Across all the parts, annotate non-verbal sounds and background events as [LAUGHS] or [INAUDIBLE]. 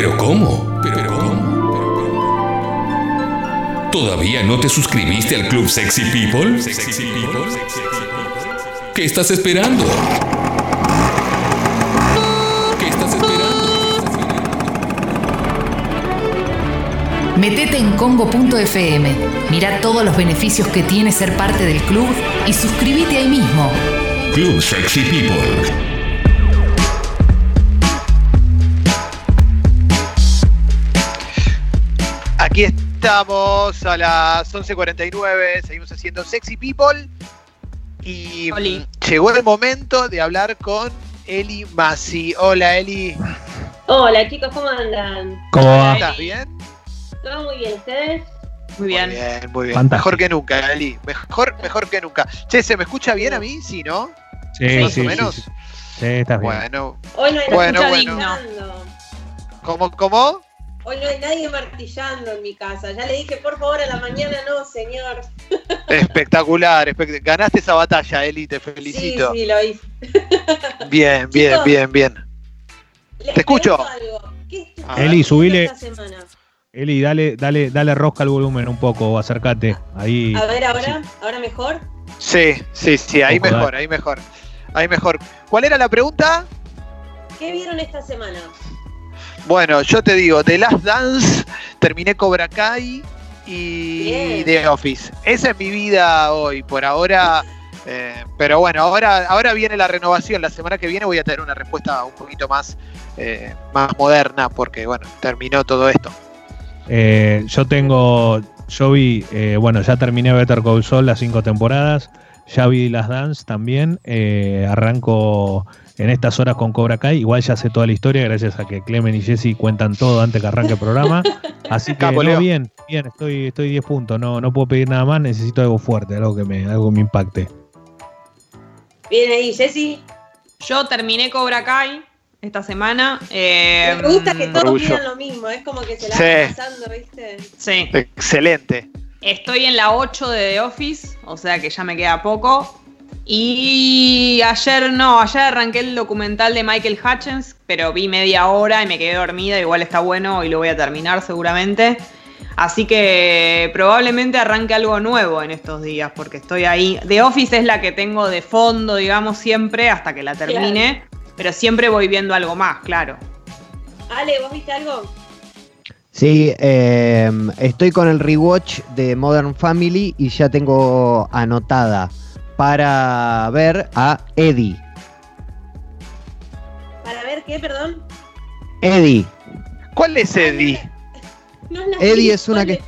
¿Pero cómo? ¿Pero cómo? ¿Todavía no te suscribiste al Club Sexy People? ¿Qué estás esperando? ¿Qué estás esperando? Metete en congo.fm, mira todos los beneficios que tiene ser parte del club y suscríbete ahí mismo. Club Sexy People. Aquí estamos a las 11.49, seguimos haciendo Sexy People y Oli. llegó el momento de hablar con Eli Masi. Hola Eli, Hola chicos, ¿cómo andan? ¿Cómo va? ¿estás bien? ¿Todo muy bien? ¿Ustedes? Muy bien. Muy bien, muy bien. Fantástico. Mejor que nunca, Eli. Mejor, mejor que nunca. Che, ¿se me escucha bien a mí? Sí, ¿no? Sí, Más sí, o sí, menos. sí. Sí, estás bien. Bueno, Hoy no hay Bueno, bueno. ¿cómo, cómo? Hoy no hay nadie martillando en mi casa. Ya le dije, por favor, a la mañana no, señor. Espectacular, espect- ganaste esa batalla, Eli, te felicito. Sí, sí, lo hice. Bien, [LAUGHS] bien, Chicos. bien, bien. Les Te escucho. algo. ¿Qué estuvieron A ver. Eli, subile. esta semana? Eli, dale, dale, dale rosca al volumen un poco, acércate. Ahí. A ver, ahora, ahora mejor. Sí, sí, sí, ahí mejor, ahí mejor. Ahí mejor. ¿Cuál era la pregunta? ¿Qué vieron esta semana? Bueno, yo te digo, The Last Dance, terminé Cobra Kai y Bien. The Office. Esa es mi vida hoy, por ahora. eh, pero bueno, ahora, ahora viene la renovación. La semana que viene voy a tener una respuesta un poquito más, eh, más moderna, porque bueno, terminó todo esto. Eh, yo tengo. Yo vi. eh, bueno, ya terminé Better Call Saul las cinco temporadas. Ya vi Las Dance también. eh, arranco en estas horas con Cobra Kai. Igual ya sé toda la historia, gracias a que Clemen y Jesse cuentan todo antes que arranque el programa. [LAUGHS] Así que Capo, no, bien, bien, estoy, estoy 10 puntos. No, no puedo pedir nada más, necesito algo fuerte, algo que me, algo que me impacte. Bien ahí, Jessy. Yo terminé Cobra Kai esta semana. eh, Me gusta que todos Orgullo. digan lo mismo. Es como que se la Sí. van pasando, ¿viste? Sí. Excelente. Estoy en la 8 de The Office, o sea que ya me queda poco. Y ayer no, ayer arranqué el documental de Michael Hutchins, pero vi media hora y me quedé dormida. Igual está bueno y lo voy a terminar seguramente. Así que probablemente arranque algo nuevo en estos días, porque estoy ahí. The Office es la que tengo de fondo, digamos, siempre hasta que la termine. Pero siempre voy viendo algo más, claro. Ale, ¿vos viste algo? Sí, eh, estoy con el rewatch de Modern Family y ya tengo anotada para ver a Eddie. ¿Para ver qué, perdón? Eddie. ¿Cuál es Eddie? [LAUGHS] No la Eddie es una ¿cuál que-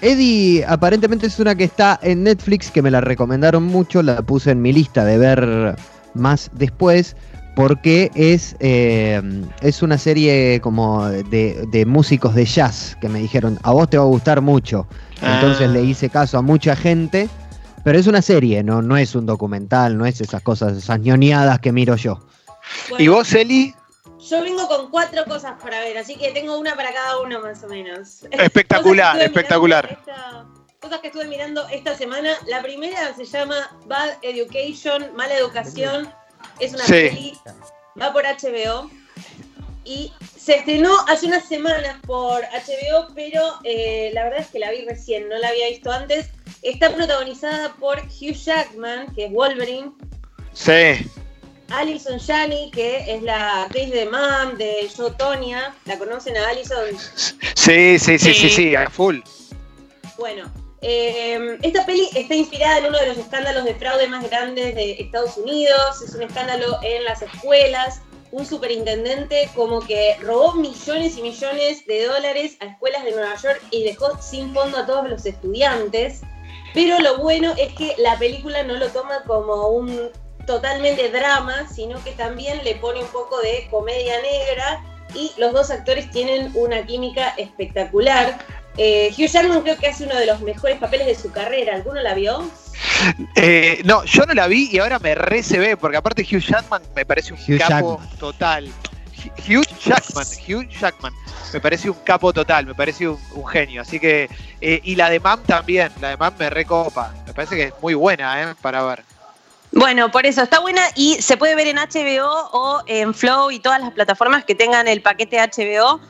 Eddie aparentemente es una que está en Netflix, que me la recomendaron mucho, la puse en mi lista de ver más después, porque es, eh, es una serie como de, de músicos de jazz, que me dijeron, a vos te va a gustar mucho. Entonces Ah. le hice caso a mucha gente, pero es una serie, no, no es un documental, no es esas cosas, esas ñoñadas que miro yo. Bueno, ¿Y vos, Eli? Yo vengo con cuatro cosas para ver, así que tengo una para cada uno más o menos. [LAUGHS] Espectacular, Cosas espectacular. esta- cosas que estuve mirando esta semana. La primera se llama Bad Education, Mala Educación. Es una Sí. peli, va por HBO. Y se estrenó hace unas semanas por HBO, pero eh, la verdad es que la vi recién, no la había visto antes. Está protagonizada por Hugh Jackman, que es Wolverine, Sí. Alison Janney, que es la actriz de Mam, de Yo Tonya. ¿La conocen a Alison? Sí, sí, sí, sí, Sí. a full. Bueno, eh, esta peli está inspirada en uno de los escándalos de fraude más grandes de Estados Unidos. Es un escándalo en las escuelas. Un superintendente como que robó millones y millones de dólares a escuelas de Nueva York y dejó sin fondo a todos los estudiantes. Pero lo bueno es que la película no lo toma como un totalmente drama, sino que también le pone un poco de comedia negra y los dos actores tienen una química espectacular. Eh, Hugh Jackman creo que hace uno de los mejores papeles de su carrera. ¿Alguno la vio? Eh, no, yo no la vi y ahora me re se ve, porque aparte Hugh Jackman me parece un Hugh capo Jackman. total. Hugh Jackman, Hugh Jackman, me parece un capo total, me parece un, un genio. Así que, eh, y la de Mam también, la de Mam me recopa. Me parece que es muy buena, ¿eh? Para ver. Bueno, por eso está buena y se puede ver en HBO o en Flow y todas las plataformas que tengan el paquete HBO.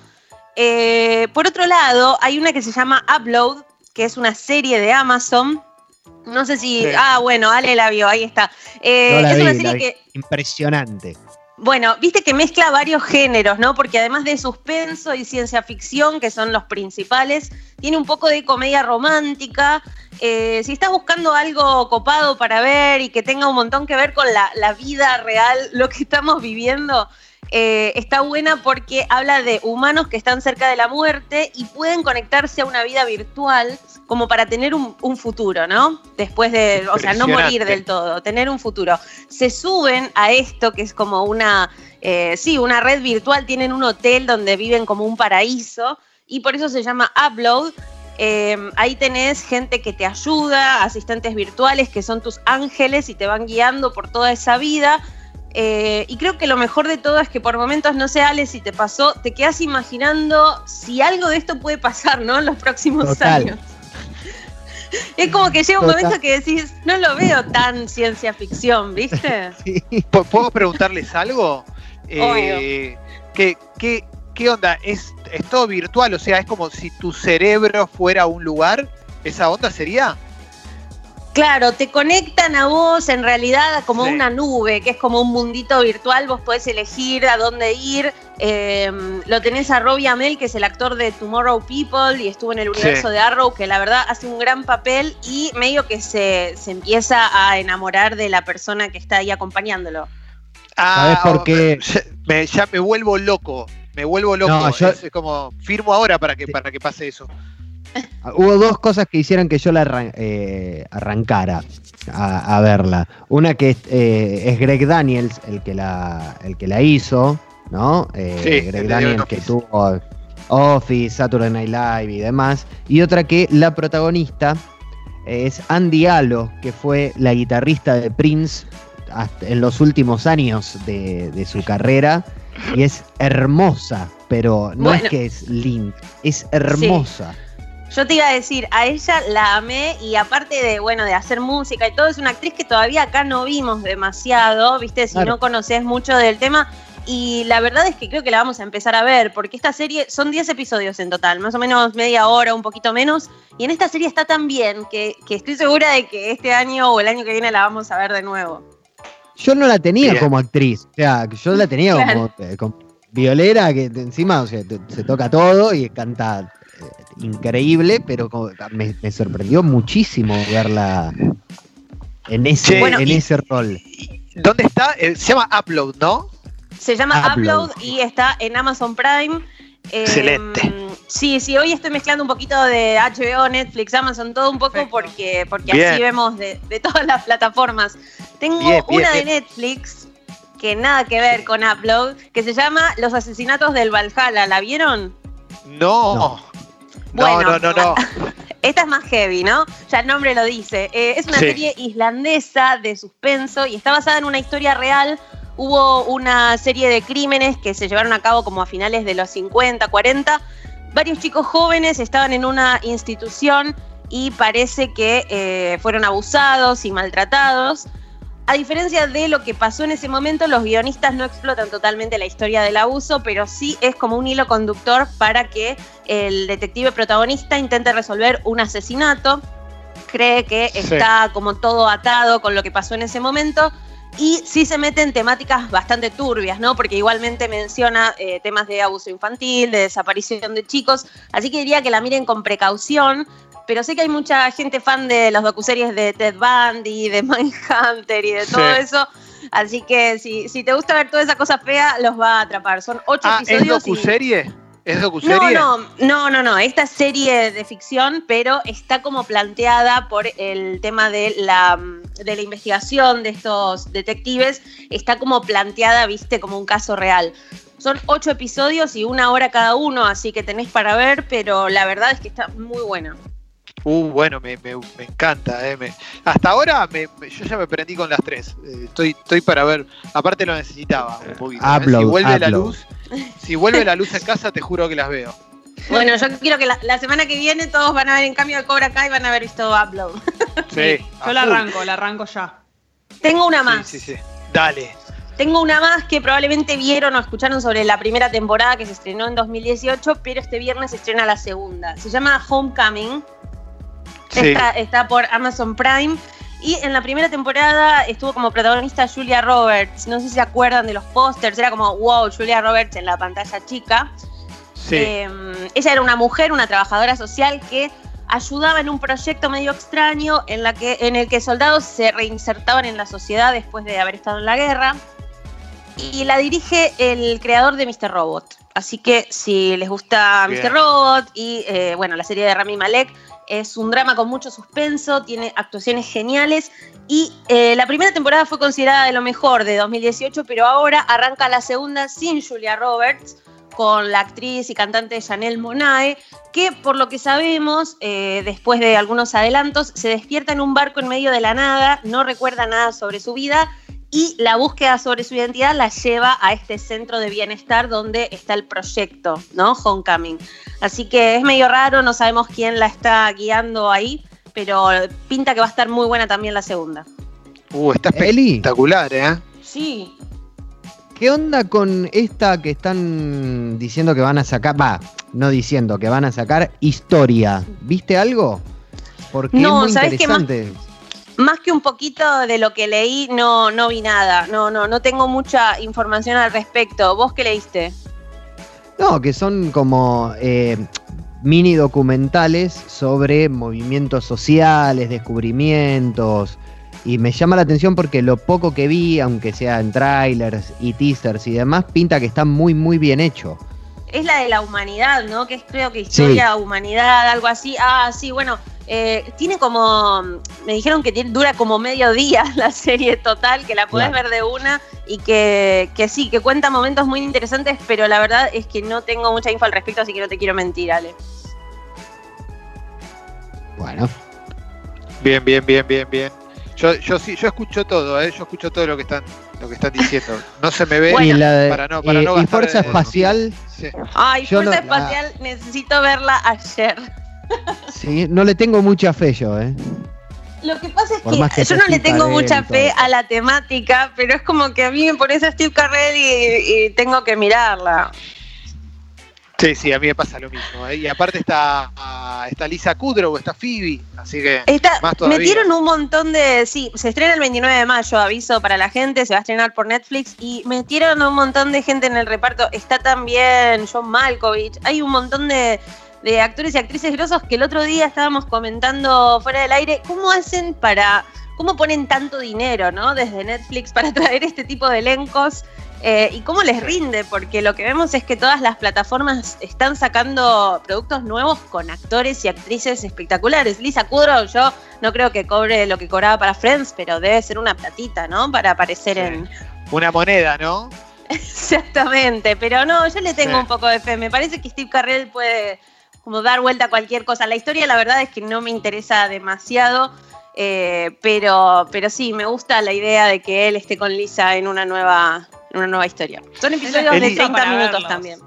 Eh, por otro lado, hay una que se llama Upload, que es una serie de Amazon. No sé si. Sí. Ah, bueno, Ale la vio, ahí está. Eh, No la es vi, una la serie vi. que. Impresionante. Bueno, viste que mezcla varios géneros, ¿no? Porque además de suspenso y ciencia ficción, que son los principales, tiene un poco de comedia romántica. Eh, si estás buscando algo copado para ver y que tenga un montón que ver con la, la vida real, lo que estamos viviendo, eh, está buena porque habla de humanos que están cerca de la muerte y pueden conectarse a una vida virtual como para tener un, un futuro, ¿no? Después de, o sea, no morir del todo, tener un futuro. Se suben a esto que es como una, eh, sí, una red virtual, tienen un hotel donde viven como un paraíso y por eso se llama Upload. Eh, ahí tenés gente que te ayuda, asistentes virtuales que son tus ángeles y te van guiando por toda esa vida. Eh, y creo que lo mejor de todo es que por momentos, no sé, Ale, si te pasó, te quedas imaginando si algo de esto puede pasar, ¿no? En los próximos Total. años. Es como que llega un Total. momento que decís, no lo veo tan ciencia ficción, ¿viste? [LAUGHS] Sí. ¿P- ¿Puedo preguntarles algo? Eh, ¿qué, qué, qué onda? ¿Es, ¿Es todo virtual? O sea, es como si tu cerebro fuera un lugar. ¿Esa onda sería? Claro, te conectan a vos en realidad como Sí. una nube, que es como un mundito virtual, vos podés elegir a dónde ir. Eh, lo tenés a Robbie Amell, que es el actor de Tomorrow People y estuvo en el universo Sí. de Arrow, que la verdad hace un gran papel y medio que se, se empieza a enamorar de la persona que está ahí acompañuándolo. ¿Sabés por oh, qué? Ya me, ya me vuelvo loco. Me vuelvo loco. No, yo- Es como, firmo ahora para que, para que pase eso. Hubo dos cosas que hicieron que yo la arran- eh, arrancara a, a verla. Una que es, eh, es Greg Daniels, el que la, el que la hizo, ¿no? Eh, Sí, Greg Daniels que tuvo Office, Saturday Night Live y demás. Y otra que la protagonista es Andy Alo, que fue la guitarrista de Prince hasta- en los últimos años de, de su carrera. Y es hermosa, pero no Bueno. es que es linda, es hermosa. Yo te iba a decir, a ella la amé y aparte de, bueno, de hacer música y todo, es una actriz que todavía acá no vimos demasiado, ¿viste? Si Claro. no conoces mucho del tema. Y la verdad es que creo que la vamos a empezar a ver, porque esta serie son 10 episodios en total, más o menos media hora, un poquito menos. Y en esta serie está tan bien que, que estoy segura de que este año o el año que viene la vamos a ver de nuevo. Yo no la tenía como actriz. O sea, yo la tenía [LAUGHS] Claro. como, eh, como violera, que encima o sea, te- se toca todo y canta increíble, pero como- me, me sorprendió muchísimo verla en ese, Che, Bueno, en y- ese rol. ¿Dónde está? Eh, se llama Upload, ¿no? Se llama Upload. Upload y está en Amazon Prime. Eh, Excelente. Sí, sí, hoy estoy mezclando un poquito de HBO, Netflix, Amazon, todo un poco Perfecto. porque, porque Bien. así vemos de, de todas las plataformas. Tengo Bien, bien, una de bien. Netflix que nada que ver con Upload, que se llama Los asesinatos del Valhalla. ¿La vieron? No. No. No, Bueno, no, no, no. [LAUGHS] Esta es más heavy, ¿no? Ya el nombre lo dice. Eh, es una Sí. serie islandesa de suspenso y está basada en una historia real. Hubo una serie de crímenes que se llevaron a cabo como a finales de los 50, 40. Varios chicos jóvenes estaban en una institución y parece que eh, fueron abusados y maltratados. A diferencia de lo que pasó en ese momento, los guionistas no explotan totalmente la historia del abuso, pero sí es como un hilo conductor para que el detective protagonista intente resolver un asesinato. Cree que Sí. está como todo atado con lo que pasó en ese momento. Y sí se mete en temáticas bastante turbias, ¿no? Porque igualmente menciona eh, temas de abuso infantil, de desaparición de chicos. Así que diría que la miren con precaución. Pero sé que hay mucha gente fan de los docuseries de Ted Bundy, de [LAUGHS] Mindhunter y de Sí. todo eso. Así que si, si te gusta ver toda esa cosa fea, los va a atrapar. Son ocho Ah, ¿es episodios. y- docuserie? ¿Es no, docuserie? no, no, no, no. Esta serie de ficción, pero está como planteada por el tema de la, de la investigación de estos detectives. Está como planteada, viste, como un caso real. Son ocho episodios y una hora cada uno, así que tenés para ver, pero la verdad es que está muy buena. Uh, bueno, me, me- me encanta. eh, me- hasta ahora me- me- yo ya me prendí con las tres. Eh, estoy, estoy para ver. Aparte lo necesitaba un poquito. eh. Upload, si vuelve la luz, si vuelve la luz en casa, te juro que las veo. Bueno, yo quiero que la, la semana que viene todos van a ver en cambio de Cobra Kai y van a haber visto Upload. [LAUGHS] Sí. Yo la arranco, la arranco ya. Tengo una Sí, más. sí, sí. Dale. Tengo una más que probablemente vieron o escucharon sobre la primera temporada que se estrenó en 2018, pero este viernes se estrena la segunda. Se llama Homecoming. Sí. Está, está por Amazon Prime. Y en la primera temporada estuvo como protagonista Julia Roberts. No sé si se acuerdan de los pósters. Era como, wow, Julia Roberts en la pantalla chica. Sí. Eh, ella era una mujer, una trabajadora social que ayudaba en un proyecto medio extraño en, la que, en el que soldados se reinsertaban en la sociedad después de haber estado en la guerra. Y la dirige el creador de Mr. Robot. Así que si les gusta Bien. Mr. Robot y eh, bueno, la serie de Rami Malek, es un drama con mucho suspenso, tiene actuaciones geniales y eh, la primera temporada fue considerada de lo mejor de 2018, pero ahora arranca la segunda sin Julia Roberts, con la actriz y cantante Janelle Monae, que por lo que sabemos, eh, después de algunos adelantos, se despierta en un barco en medio de la nada, no recuerda nada sobre su vida y la búsqueda sobre su identidad la lleva a este centro de bienestar donde está el proyecto, ¿no? Homecoming. Así que es medio raro, no sabemos quién la está guiando ahí, pero pinta que va a estar muy buena también la segunda. Uh, está espectacular, ¿eh? Sí. ¿Qué onda con esta que están diciendo que van a sacar? Va, no diciendo que van a sacar historia. ¿Viste algo? Porque No, es muy ¿sabés qué más? Más que un poquito de lo que leí, no, no vi nada. No, no, no tengo mucha información al respecto. ¿Vos qué leíste? No, que son como eh, mini documentales sobre movimientos sociales, descubrimientos. Y me llama la atención porque lo poco que vi, aunque sea en trailers y teasers y demás, pinta que está muy, muy bien hecho. Es la de la humanidad, ¿no? Que es creo que historia, humanidad, algo así. Ah, sí, bueno, eh, tiene como, me dijeron que tiene- dura como medio día [LAUGHS] la serie total, que la podés Claro. ver de una y que, que sí, que cuenta momentos muy interesantes, pero la verdad es que no tengo mucha info al respecto, así que no te quiero mentir, Ale. Bueno, Bien, bien, bien, bien, bien. Yo, yo sí, yo escucho todo, ¿eh? Yo escucho todo lo que están, lo que están diciendo. No se me ve. Bueno. y, la de- para no- para y- no y gastar Fuerza en- Espacial, Sí. Ay, Yo Fuerza no- Espacial, necesito verla ayer. Sí, no le tengo mucha fe yo, ¿eh? Lo que pasa es que, yo no le tengo mucha fe a la temática, pero es como que a mí me pones a Steve Carrell y, y tengo que mirarla. Sí, sí, a mí me pasa lo mismo. ¿eh? Y aparte está, está Lisa Kudrow, está Phoebe, así que Está, más todavía. metieron un montón de. Sí, se estrena el 29 de mayo, aviso para la gente, se va a estrenar por Netflix. Y metieron un montón de gente en el reparto. Está también John Malkovich. Hay un montón de, de actores y actrices grosos que el otro día estábamos comentando fuera del aire. ¿Cómo hacen para. ¿Cómo ponen tanto dinero, ¿no? Desde Netflix para [LAUGHS] traer este tipo de elencos. Eh, y cómo les rinde, porque lo que vemos es que todas las plataformas están sacando productos nuevos con actores y actrices espectaculares. Lisa Kudrow, yo no creo que cobre lo que cobraba para Friends, pero debe ser una platita, ¿no? Para aparecer Sí. en... Una moneda, ¿no? [LAUGHS] Exactamente, pero no, yo le tengo Sí. un poco de fe. Me parece que Steve Carrell puede como dar vuelta a cualquier cosa. La historia, la verdad, es que no me interesa demasiado. eh, pero, pero sí, me gusta la idea de que él esté con Lisa en una nueva, en una nueva historia. Son episodios de Eli- 30 Para minutos verlos. también.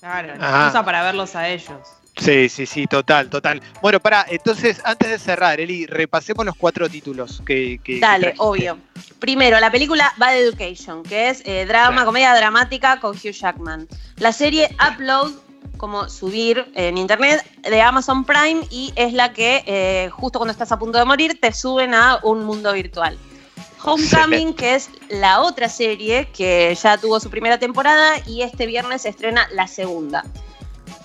Claro, excusa para verlos a ellos. Sí, sí, sí, total, total. Bueno, para, entonces, antes de cerrar, Eli, repasemos los cuatro títulos que. Dale, obvio. Primero, la película Bad Education, que es eh, drama, Claro. comedia dramática con Hugh Jackman. La serie Upload, como subir en internet, de Amazon Prime y es la que eh, justo cuando estás a punto de morir te suben a un mundo virtual. Homecoming, [LAUGHS] que es la otra serie que ya tuvo su primera temporada y este viernes se estrena la segunda.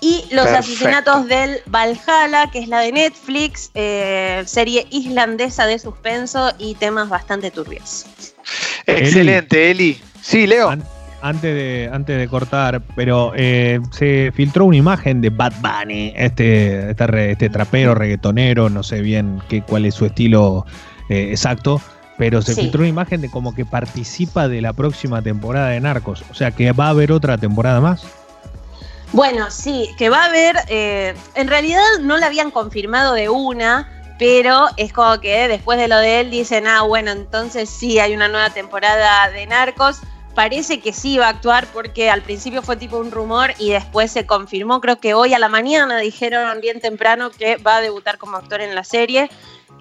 Y Los Perfecto. asesinatos del Valhalla, que es la de Netflix, eh, serie islandesa de suspenso y temas bastante turbios. Excelente, Eli. Sí, Leo. An- antes de, antes de cortar, pero eh, se filtró una imagen de Bad Bunny, este, este, re- este trapero, reggaetonero, no sé bien qué, cuál es su estilo eh, exacto, pero se Sí. filtró una imagen de como que participa de la próxima temporada de Narcos. O sea que va a haber otra temporada más. Bueno, sí, que va a haber, eh, en realidad no la habían confirmado de una, pero es como que después de lo de él dicen, ah, bueno, entonces sí hay una nueva temporada de Narcos. Parece que sí va a actuar porque al principio fue tipo un rumor y después se confirmó, creo que hoy a la mañana dijeron bien temprano que va a debutar como actor en la serie.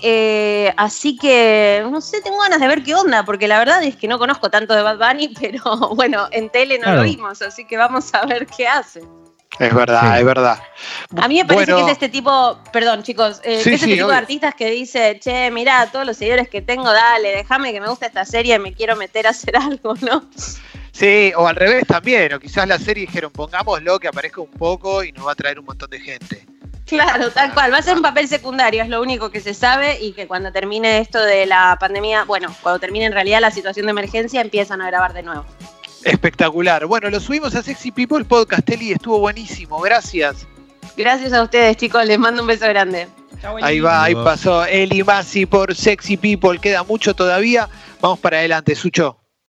Eh, así que, no sé, tengo ganas de ver qué onda, porque la verdad es que no conozco tanto de Bad Bunny, [LAUGHS] pero bueno, en tele no Claro. lo vimos, así que vamos a ver qué hace. Es verdad, Sí. es verdad. A mí me parece Bueno, que es este tipo, perdón chicos, eh, Sí, es sí, este tipo obvio. de artistas que dice, che, mirá, todos los seguidores que tengo, dale, déjame que me gusta esta serie, me quiero meter a hacer [LAUGHS] algo, ¿no? Sí, o al revés también, o quizás la serie dijeron, pongámoslo que aparezca un poco y nos va a traer un montón de gente. Claro, tal cual, va a ser un papel secundario, es lo único que se sabe y que cuando termine esto de la pandemia, bueno, cuando termine en realidad la situación de emergencia, empiezan a grabar de nuevo. Espectacular. Bueno, lo subimos a Sexy People Podcast, Eli, estuvo buenísimo, gracias. Gracias a ustedes chicos, les mando un beso grande. Ahí va, ahí pasó Eli Masi por Sexy People, queda mucho todavía. Vamos para adelante, Sucho.